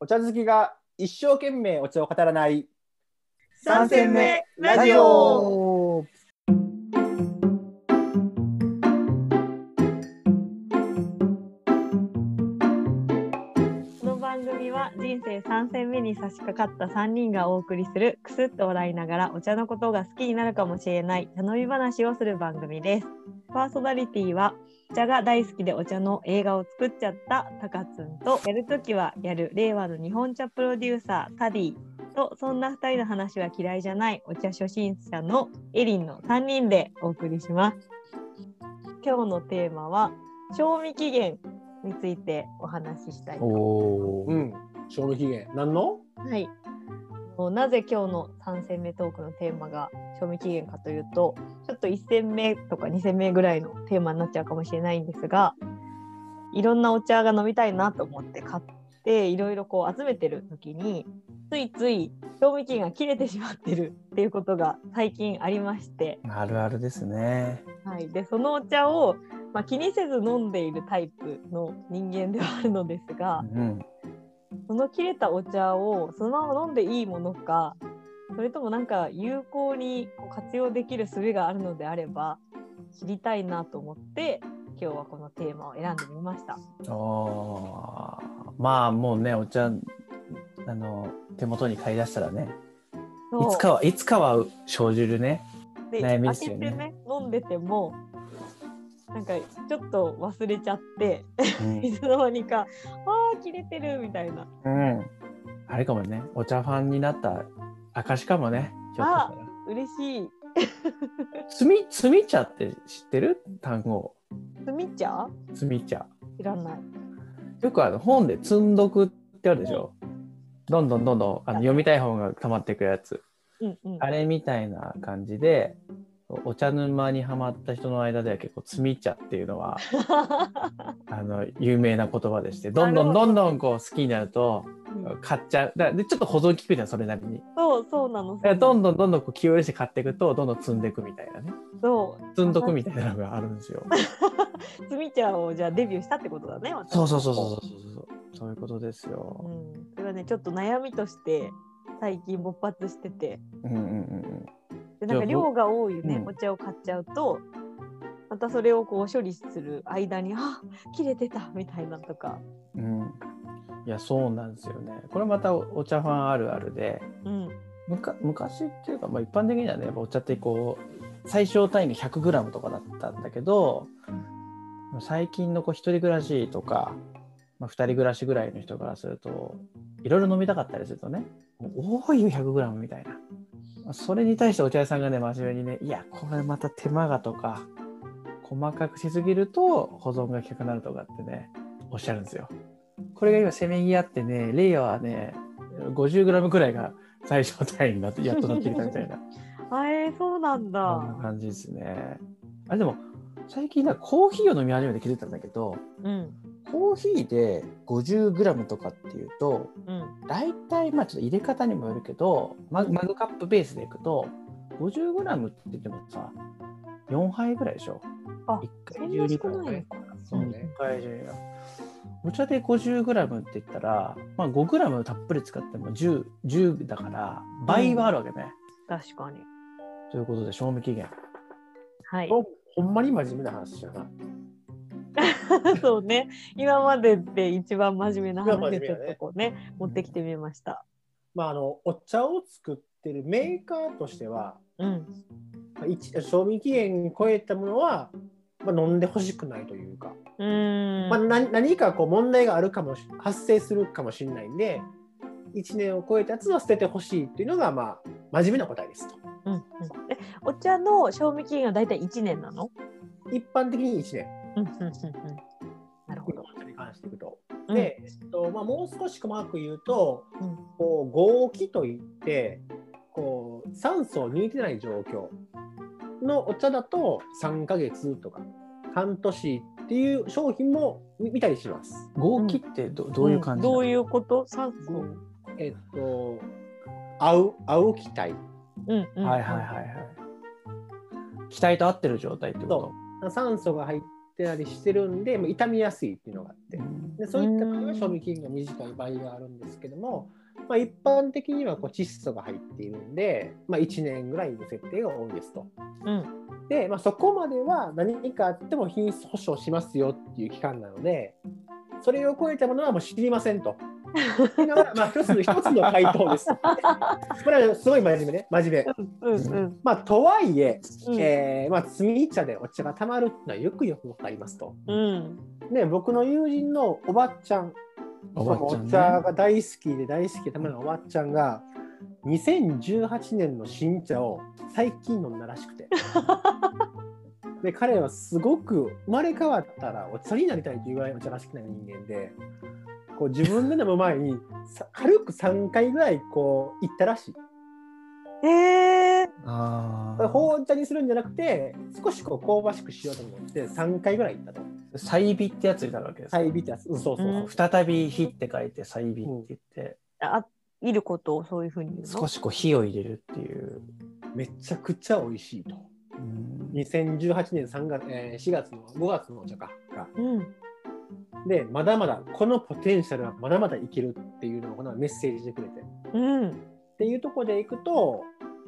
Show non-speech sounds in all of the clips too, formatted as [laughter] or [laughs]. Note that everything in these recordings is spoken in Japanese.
お茶好きが一生懸命お茶を語らない三戦目ラジオこの番組は人生3戦目に差し掛かった3人がお送りするくすっと笑いながらお茶のことが好きになるかもしれない頼み話をする番組です。パーソナリティはお茶が大好きでお茶の映画を作っちゃったタカツンとやるときはやる令和の日本茶プロデューサータディとそんな2人の話は嫌いじゃないお茶初心者のエリンの3人でお送りします。今日のテーマは賞味期限についてお話ししたいとおお、うん賞味期限何の？はい。なぜ今日の3戦目トークのテーマが賞味期限かというとちょっと1戦目とか2戦目ぐらいのテーマになっちゃうかもしれないんですがいろんなお茶が飲みたいなと思って買っていろいろこう集めてる時についつい賞味期限が切れてしまってるっていうことが最近ありまして、あるあるですね。はい、でそのお茶を、まあ、気にせず飲んでいるタイプの人間ではあるのですが、うん、その切れたお茶をそのまま飲んでいいものかそれともなんか有効に活用できる術があるのであれば知りたいなと思って今日はこのテーマを選んでみました。あーまあもうねお茶あの手元に買い出したらねいつかはいつかは生じるね。で悩み開ですよねね飲んでてもなんかちょっと忘れちゃってうん [laughs] いつの間にか「あー切れてる」みたいなうん、あれかもねお茶ファンになった証かもねひょっとしたら。嬉しい。つみつみ茶って知ってる？単語つみ茶？つみ茶。知らない。よくあの本で積んどくってあるでしょ。どんどんどんどんあの読みたい本が溜まっていくやつ。うんうん。あれみたいな感じで、お茶沼にはまった人の間では結構、つみ茶っていうのは、[laughs] あの、有名な言葉でして、どんどんどんどんこう好きになると、買っちゃう。だでちょっと保存効くじゃん、それなりに。そうそうなの。どんどんどんどんこう気を入れして買っていくと、どんどん積んでいくみたいなね。そう積んどくみたいなのがあるんですよ。[laughs] つみ茶をじゃあデビューしたってことだね。私そうそうそうそうそうそう。そういうことですよ。うん、それはねちょっと悩みとして最近勃発しててうんうんうんでなんか量が多いね、うんお茶を買っちゃうとまたそれをこう処理する間にあ切れてたみたいなとか、うん。うん。いや、そうなんですよね。これまたおお茶ファンあるあるで、うん、むか昔っていうか、まあ、一般的にはねお茶ってこう最小単位が 100g とかだったんだけど最近のこう一人暮らしとか、まあ、二人暮らしぐらいの人からするといろいろ飲みたかったりするとね多いよ 100g みたいなまあそれに対してお茶屋さんがね真面目にねいやこれまた手間がとか細かくしすぎると保存が効くなるとかってねおっしゃるんですよ。これが今せめぎ合ってね令和はね 50g ぐらいが最小単位になってやっとなってきたみたいな [laughs] あえー、そうなんそんだな。感じですね。あれでも最近なコーヒーを飲み始めて気づいたんだけどうんコーヒーで 50g とかっていうとうん大体まあちょっと入れ方にもよるけどママグカップベースでいくと 50g って言ってもさ4杯ぐらいでしょ？あ1そん回中にな少ないのかそうね1回中にお茶で 50g って言ったら、まあ、5g たっぷり使っても 10, 10だから倍はあるわけね。確かに。ということで賞味期限。はい。ほほんまに真面目な話やな [laughs] そうね。今までで一番真面目な話でちょっとこうね持ってきてみました。まああのお茶を作ってるメーカーとしてはうん。賞味期限超えたものは、まあ、飲んでほしくないというか、うーん。まあ、何何かこう問題があるかもし発生するかもしれないんで1年を超えたやつは捨ててほしいっていうのがまあ真面目な答えですとうんうん、えお茶の賞味期限はだいたい1年なの？一般的に1年なるほど。お茶に関していくと。うんで、えっとまあ、もう少し細かく言うとうんこう合気といってこう酸素を抜いてない状況のお茶だと3ヶ月とか半年っていう商品も見見たりします。合気ってど,、どういう感じどういうこと？酸素。えっと合う合う気体うんうん。はいはいはいはい。気体と合ってる状態ってこと？酸素が入っってたりしてるんで、まあ傷みやすいっていうのがあってでそういった場合は賞味期限が短い場合があるんですけども、まあ、一般的にはこう窒素が入っているんで、まあ、1年ぐらいの設定が多いですと。うんで、まあ、そこまでは何かあっても品質保証しますよっていう期間なのでそれを超えたものはもう知りませんと。っていうのがまあ一つの一つの回答です。[laughs] これはすごい真面目ね。真面目。うんうんまあ、とはいえうん。えーまあ、摘み茶でお茶がたまるっていうのはよくよくわかりますと。うん。で僕の友人のおばっちゃんおばっちゃんね。お茶が大好きで大好きでたまるおばっちゃんが2018年の新茶を最近飲んだらしくて。[laughs] で彼はすごく生まれ変わったらお茶になりたいというぐらいお茶が好きな人間でこう自分で飲む前にさ軽く3回ぐらいこう行ったらしい。えー、あーこれ紅茶にするんじゃなくて少しこう香ばしくしようと思って3回ぐらい行ったと。再美ってやつになるわけですか？再ビってやつ、うん、そうそうそう。うん再び火って書いて再美って言って、あいることをそういうふうに言うの？少しこう火を入れるっていう、めちゃくちゃ美味しいと。うん2018年3月、えー4月の5月のお茶かが。うんで、まだまだこのポテンシャルはまだまだいけるっていうのをこのメッセージでくれて。っうんていうところでいくと、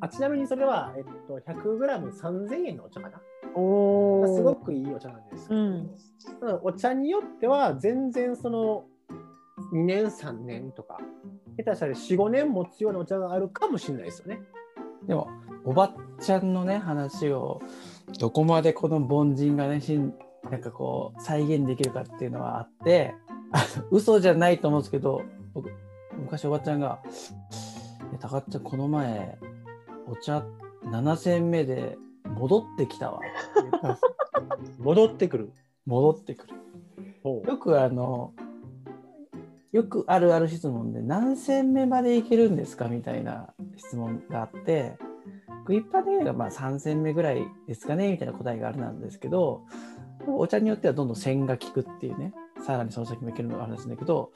あちなみにそれは、えっと、100g3000 円のお茶かな。おおすごくいいお茶なんですけど、うんただお茶によっては全然その2年3年とか下手したら45年持つようなお茶があるかもしれないですよね。でもおばっちゃんのね話をどこまでこの凡人がねしんなんかこう再現できるかっていうのはあってあの嘘じゃないと思うんですけど僕昔おばちゃんが「え高っちゃんこの前お茶7煎目で戻ってきたわ」って言ったんです戻ってくる。戻ってくる。よくあのよくあるある質問で何戦目までいけるんですかみたいな質問があって一般的にはまあ3戦目ぐらいですかねみたいな答えがあるなんですけどお茶によってはどんどん線が効くっていうねさらにその先もいけるのがあるんですけど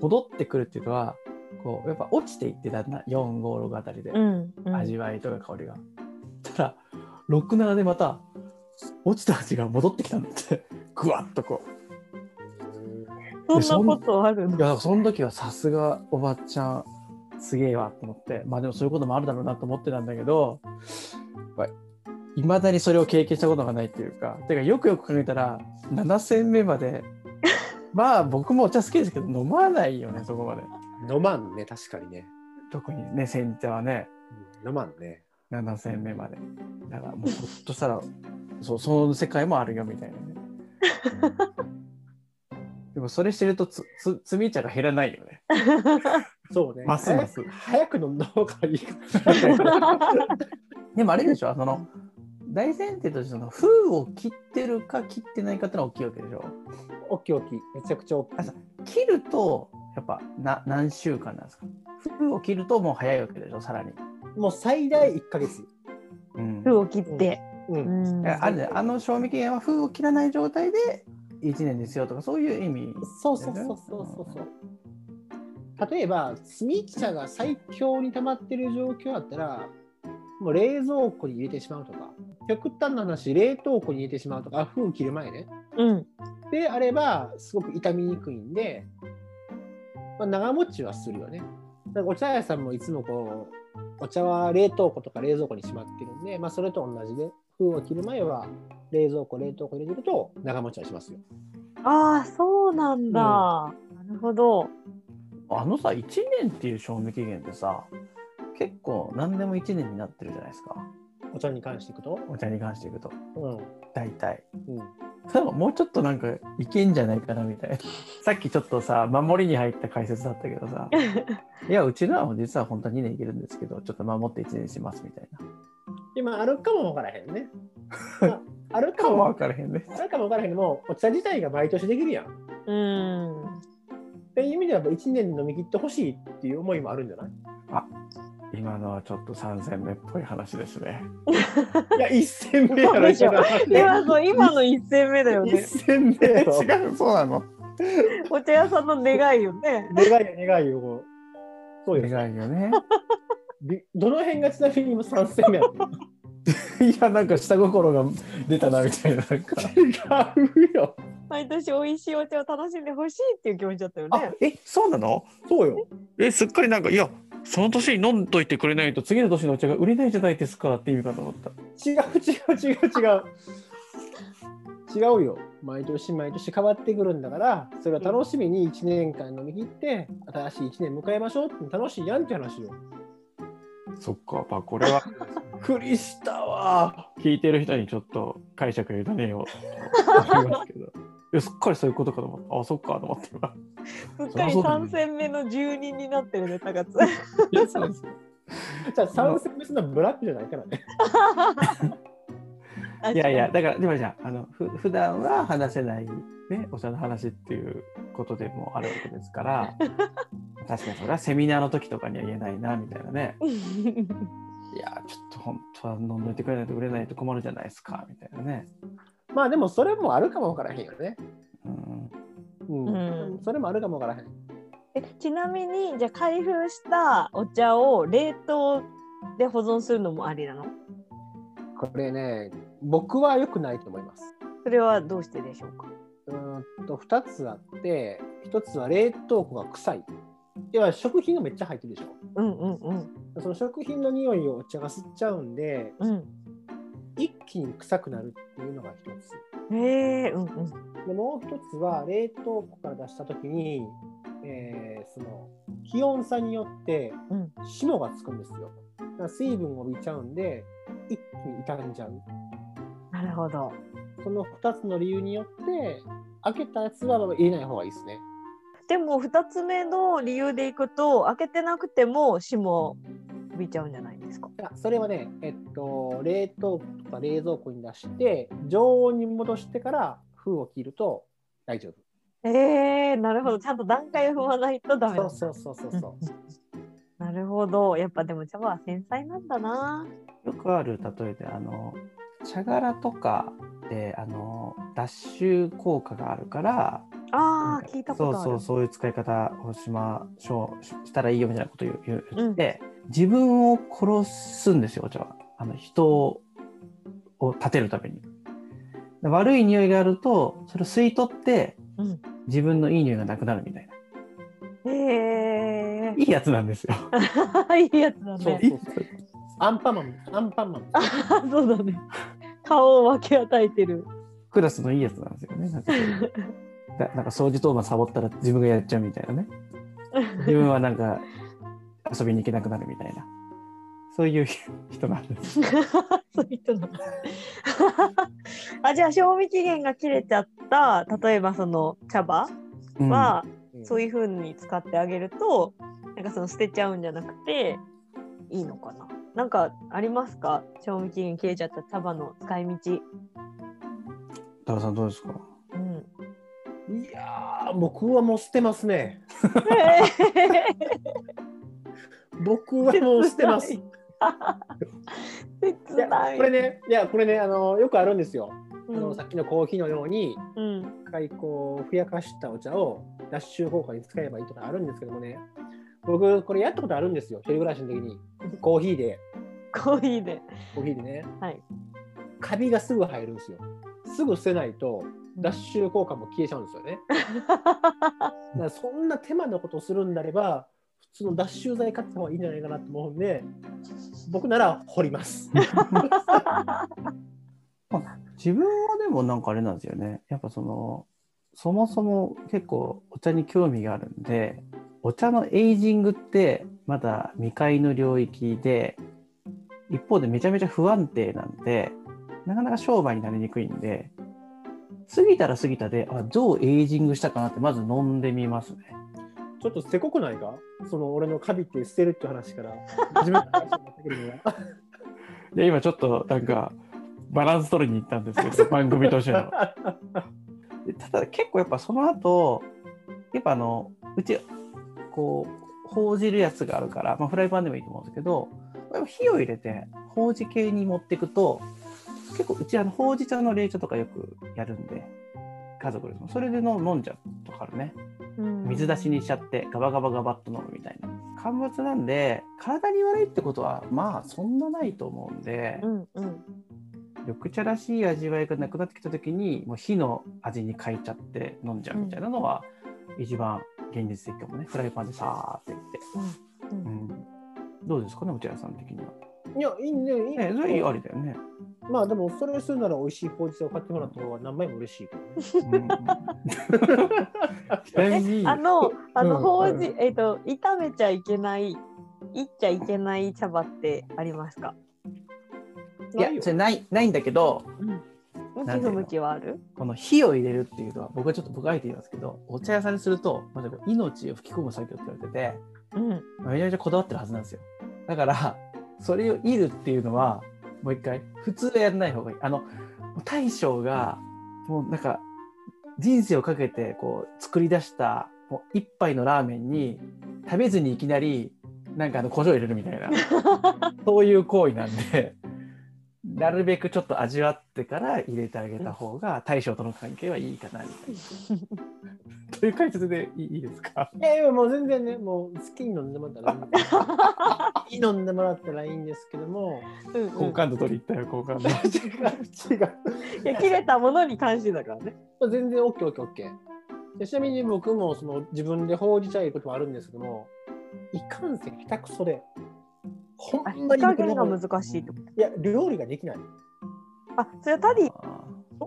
戻ってくるっていうのはこうやっぱ落ちていってだんだん456あたりでうんうん味わいとか香りが。ただ67でまた落ちた味が戻ってきたんだって [laughs] ぐわっとこう。そんなことあるの？いやその時はさすがおばちゃんすげえわと思ってまあでもそういうこともあるだろうなと思ってたんだけどいまだにそれを経験したことがないっていうかてかよくよく考えたら7戦目まで [laughs] まあ僕もお茶好きですけど飲まないよねそこまで飲まんね、確かにね。特にね煎茶はねうん飲まんね。7戦目までだからもうほっとしたらそうその世界もあるよみたいなね [laughs] でもそれしてるとつつ摘み茶が減らないよね [laughs] そうね。ますます早く早く飲んだ方がいいか。でもあれでしょ、その大前提としてその封を切ってるか切ってないかってのは大きいわけでしょ？大きい大きい。めちゃくちゃ大きい切るとやっぱな何週間なんですか？封を切るともう早いわけでしょ、さらに。もう最大1ヶ月。うん封を切って。う。うんんえあれね、あの賞味期限は封を切らない状態で1年ですよとかそういう意味。そうそうそうそうそうそう。例えば、炭茶が最強に溜まってる状況だったら、もう冷蔵庫に入れてしまうとか、極端な話、冷凍庫に入れてしまうとか、封切る前ね。うん。であれば、すごく傷みにくいんで、まあ、長持ちはするよね。だからお茶屋さんもいつもこう、お茶は冷凍庫とか冷蔵庫にしまってるんで、まあ、それと同じで、封を切る前は冷蔵庫、冷凍庫に入れてると長持ちはしますよ。ああ、そうなんだ。なるほど。あのさ、1年っていう賞味期限ってさ、結構何でも1年になってるじゃないですか。お茶に関していくと？お茶に関していくと。うん。大体。うん。ただもうちょっとなんかいけんじゃないかなみたいな。[laughs] さっきちょっとさ、守りに入った解説だったけどさ、[laughs] いや、うちのは実は本当は2年いけるんですけど、ちょっと守って1年しますみたいな。今あるかもわからへんね。[laughs] まあ、あるかかもも分からへんね。あるかもわからへんも、お茶自体が毎年できるやん。っうん。ていう意味では、やっぱ1年で飲み切ってほしいっていう思いもあるんじゃない？今のはちょっと3戦目っぽい話ですね。[laughs] いや、1戦目やろ、でしょ今の、今の一戦目だよ1ね。戦目。違う、そうなの？お茶屋さんの願いよね。願いよ、願いよ。そう。願いよね。びどの辺がちなみに今3戦目やの？[laughs] いやなんか下心が出たなみたいななんか違うよ。毎年美味しいお茶を楽しんでほしいっていう気持ちだったよあね。えそうなの？そうよ。えすっかりなんかいやその年に飲んどいてくれないと次の年のお茶が売れないじゃないですかって意味かと思った違う違う違う違う。違うよ。毎年毎年変わってくるんだから、それを楽しみに1年間飲み切って、新しい1年迎えましょうって楽しいやんって話よ。そっかまあこれはクリスタは。聞いてる人にちょっと解釈委ねようと思いますけどいやすっかりそういうことかと思ったあそっかと思って [laughs] っかり3戦目の住人になってるね、高津。いやそうですじゃあ3戦目そんなブラックじゃないからね。[laughs] いやいや、だから、でもじゃあ、あのふ普段は話せない、ね、お茶の話っていうことでもあるわけですから、[laughs] 確かにそれはセミナーの時とかには言えないな、みたいなね。いや、ちょっと本当は飲んどいてくれないと売れないと困るじゃないですか、みたいなね。まあでもそれもあるかもわからへんよね。うん、うん。うんそれもあるかもわからへん。えちなみに、じゃあ開封したお茶を冷凍で保存するのもありなの？これね、僕は良くないと思います。それはどうしてでしょうか？うーんと2つあって、1つは冷凍庫が臭い。要は食品がめっちゃ入ってるでしょ。うんうんうん。その食品の匂いをお茶が吸っちゃうんで、うん。一気に臭くなるっていうのが1つ。へえ、うんうん。でもう1つは冷凍庫から出したときに、えーその気温差によってうん霜がつくんですよ。だから水分を帯びちゃうんで、一気に傷んじゃう。なるほど。その2つの理由によって、開けたやつは入れない方がいいですね。でも2つ目の理由でいくと開けてなくても霜飛びちゃうんじゃな。い？やそれはね、えっと、冷凍庫とか冷蔵庫に出して、常温に戻してから封を切ると大丈夫。えー、なるほど。ちゃんと段階を踏まないとダメそうそうそうそうそう。[laughs] なるほど。やっぱでも茶葉は繊細なんだな。よくある例えで、あの、茶殻とかで、あの、脱臭効果があるから、ああ、聞いたことある。そうそうそういう使い方をしましょうししたらいいよみたいなことを言う言うんって、自分を殺すんですよお茶は。あの人を立てるために。悪い匂いがあるとそれを吸い取ってうん。自分のいい匂いがなくなるみたいな。へえいいやつなんですよ。[laughs] いいやつだね。そう。アンパンマン、アンパンマン。あ [laughs] そうだね。顔を分け与えてる。クラスのいいやつなんですよね。なんか [laughs] なんか掃除当番サボったら自分がやっちゃうみたいなね。自分はなんか遊びに行けなくなるみたいな。そういう人なんです。[laughs] そういう人なの [laughs] あじゃあ賞味期限が切れちゃった例えばその茶葉うん。は、そういいう風に使ってあげるとなんかその捨てちゃうんじゃなくていいのかな。なんかありますか？賞味期限切れちゃった茶葉の使い道。高田さんどうですか？うん、うん。いやー、僕はもう捨てますね。[laughs] 僕はもう捨てます。いや。これね、いや、これね、あのよくあるんですよ。あのうんさっきのコーヒーのように、うん一回こうふやかしたお茶を脱臭効果に使えばいいとかあるんですけどもね、僕、これやったことあるんですよ、一人暮らしの時に。コーヒーで、コーヒーで。コーヒーでね、はい。カビがすぐ入るんですよ。すぐ捨てないと、脱臭効果も消えちゃうんですよね。[laughs] だからそんな手間のことをするんであれば、普通の脱臭剤買った方がいいんじゃないかなと思うんで、僕なら掘ります。[laughs] 自分はでもなんかあれなんですよねやっぱそのそもそも結構お茶に興味があるんでお茶のエイジングってまだ未開の領域で一方でめちゃめちゃ不安定なんでなかなか商売になりにくいんで過ぎたら過ぎたであどうエイジングしたかなってまず飲んでみますね。ちょっとせこくないか？その俺のカビって捨てるっていう話から、初めて話になってくるのが。[laughs] で今ちょっとなんかバランス取りに行ったんですけど [laughs] 番組としての。[laughs] でただ結構やっぱその後やっぱあのうちこう報じるやつがあるから、まあ、フライパンでもいいと思うんですけど火を入れてほうじ系に持っていくと結構うちあのほうじ茶の冷茶とかよくやるんで家族でそれで飲飲んじゃうとかあるね水出しにしちゃってガバガバガバっと飲むみたいな。乾物なんで体に悪いってことはまあそんなないと思うんで、うんうん。緑茶らしい味わいがなくなってきた時にもう火の味に変えちゃって飲んじゃうみたいなのは、一番現実的かもね。フライパンでさーっていって、うんうん。うん、どうですかね落合さん的には。いや、いいね、いいねそれいいありだよね。まあでも、それをするなら美味しいほうじ茶を買ってもらった方が何倍も嬉しいけどね。うんちなみにあの、あの、うんほうじ、えっ、と、炒めちゃいけない、いっちゃいけない茶葉ってありますか？いやそれないないんだけど向き不なんていうの？向きはある？この火を入れるっていうのは僕はちょっと僕はあえて言いますけどお茶屋さんにするとまず命を吹き込む作業って言われててうん。めちゃめちゃこだわってるはずなんですよだからそれをいるっていうのはもう一回。普通はやらない方がいい。あの大将がもうなんか人生をかけてこう作り出したもう一杯のラーメンに食べずにいきなりなんかあの胡椒入れるみたいな。[laughs] そういう行為なんでなるべくちょっと味わってから入れてあげた方が大将との関係はいいかなみたいな。[laughs] という解説でいいいいですか？いやいや、もう全然ね、もう好きに飲んでもらったらいいんです。好きに飲んでもらったらいいんですけども、うんうん好感度取り行ったよ好感度。違う、違う。いや切れたものに関してだからね。全然 OK、OK、OK。でちなみに僕もその自分でほうじ茶入れることもあるんですけども、いかんせん下手くそで、ほあ、んまに火加僕の減が難しいってこと？いや、料理ができない。あ、それはタディ。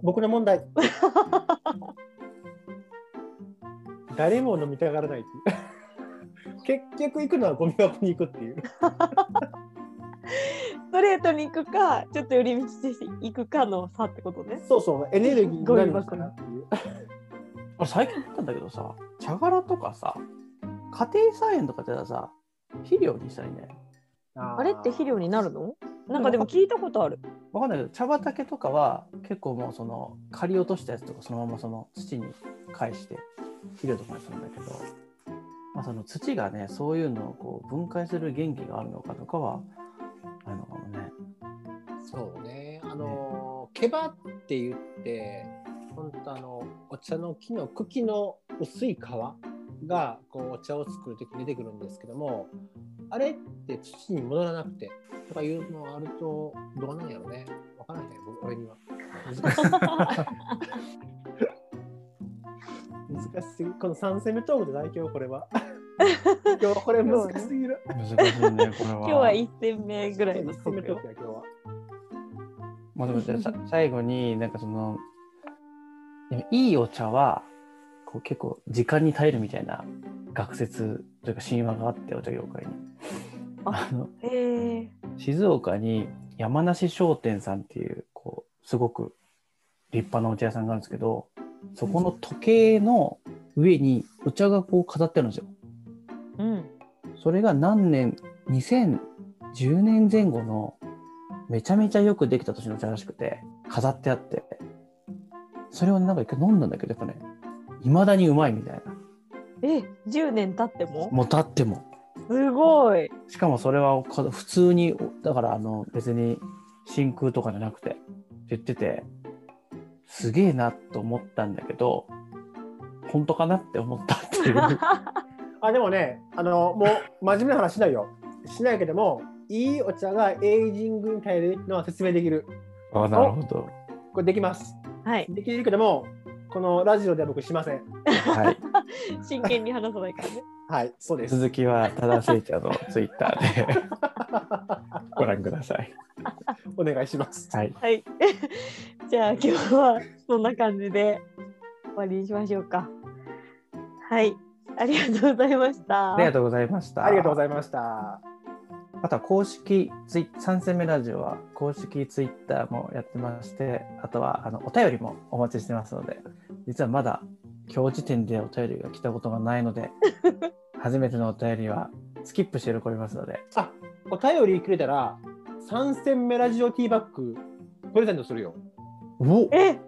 僕の問題。誰も飲みたがらないっていう。[laughs] 結局行くのはゴミ箱に行くっていう。ス [laughs] トレートに行くか、ちょっと寄り道して行くかの差ってことね。そうそう、エネルギーになるのかなっていう。あれ最近思ったんだけどさ茶殻とかさ家庭菜園とかではさ肥料にしたりねあれって肥料になるの？なんかでも聞いたことある。わかんないけど茶畑とかは結構もうその刈り落としたやつとかそのままその土に返して肥料とかにするんだけど、まあ、その土がねそういうのをこう分解する元気があるのかとかはあるのね。そうね。あの、毛羽って言って、本当あの、お茶の木の茎の薄い皮が、こう、お茶を作るときに出てくるんですけども、あれって土に戻らなくて、とかいうのあると、どうなんやろね。わからない、僕俺には。[laughs] 難しすぎこの3戦目トークでない今日これは。[laughs] 今日これ難しすぎる。難しいねこれは。今日は一戦目ぐらいの1トーよク。や今日は。まあでもじゃあさ [laughs] 最後になんかそのいいお茶はこう結構時間に耐えるみたいな学説というか神話があってお茶業界に。ああのへえ。静岡に山梨商店さんっていうこうすごく立派なお茶屋さんがあるんですけどそこの時計の上にお茶がこう飾ってあるんですよ。うん。それが何年2010年前後のめちゃめちゃよくできた年のお茶らしくて飾ってあってそれをなんか一回飲んだんだけどやっぱねいまだにうまいみたいなえ、10年経っても？もう経ってもすごい。しかもそれはか普通にだからあの別に真空とかじゃなくてって言っててすげえなと思ったんだけど本当かなって思ったっていう [laughs] あでもね、あのもう真面目な話しないよ。しないけども、いいお茶がエイジングに耐えるのは説明できる。あなるほどこれできます。はい。できるけども、このラジオでは僕しません。はい [laughs] 真剣に話さないからね。はい、そうです。続きは多田聖茶のツイッターで [laughs] ご覧くださいお願いします。はいはい。じゃあ今日はそんな感じで終わりにしましょうか。はい。ありがとうございました。ありがとうございましたありがとうございました。あとは公式ツイ3戦目ラジオは公式ツイッターもやってまして、あとはあのお便りもお待ちしてますので、実はまだ今日時点でお便りが来たことがないので、[laughs] 初めてのお便りはスキップして喜びますので、あ、お便りくれたら、3戦目ラジオティーバッグプレゼントするよ。おえ、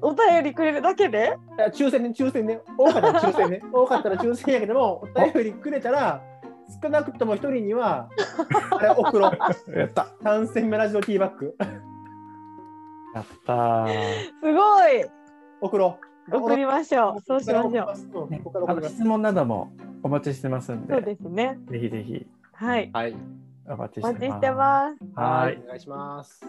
お便りくれるだけで？いや抽選ね、抽選ね。多かったら抽選ね。[laughs] 多かったら抽選やけども、お便りくれたら、少なくとも一人には、あれ送ろう。[laughs] やった3戦目ラジオティーバッグやったー、すごい送ろう。送りましょう。そうしましょう。ね質問などもお待ちしてますんで、そうですね。ぜひぜひはい。はい。お待ちおしてます。待ちしてます。はいお願いします。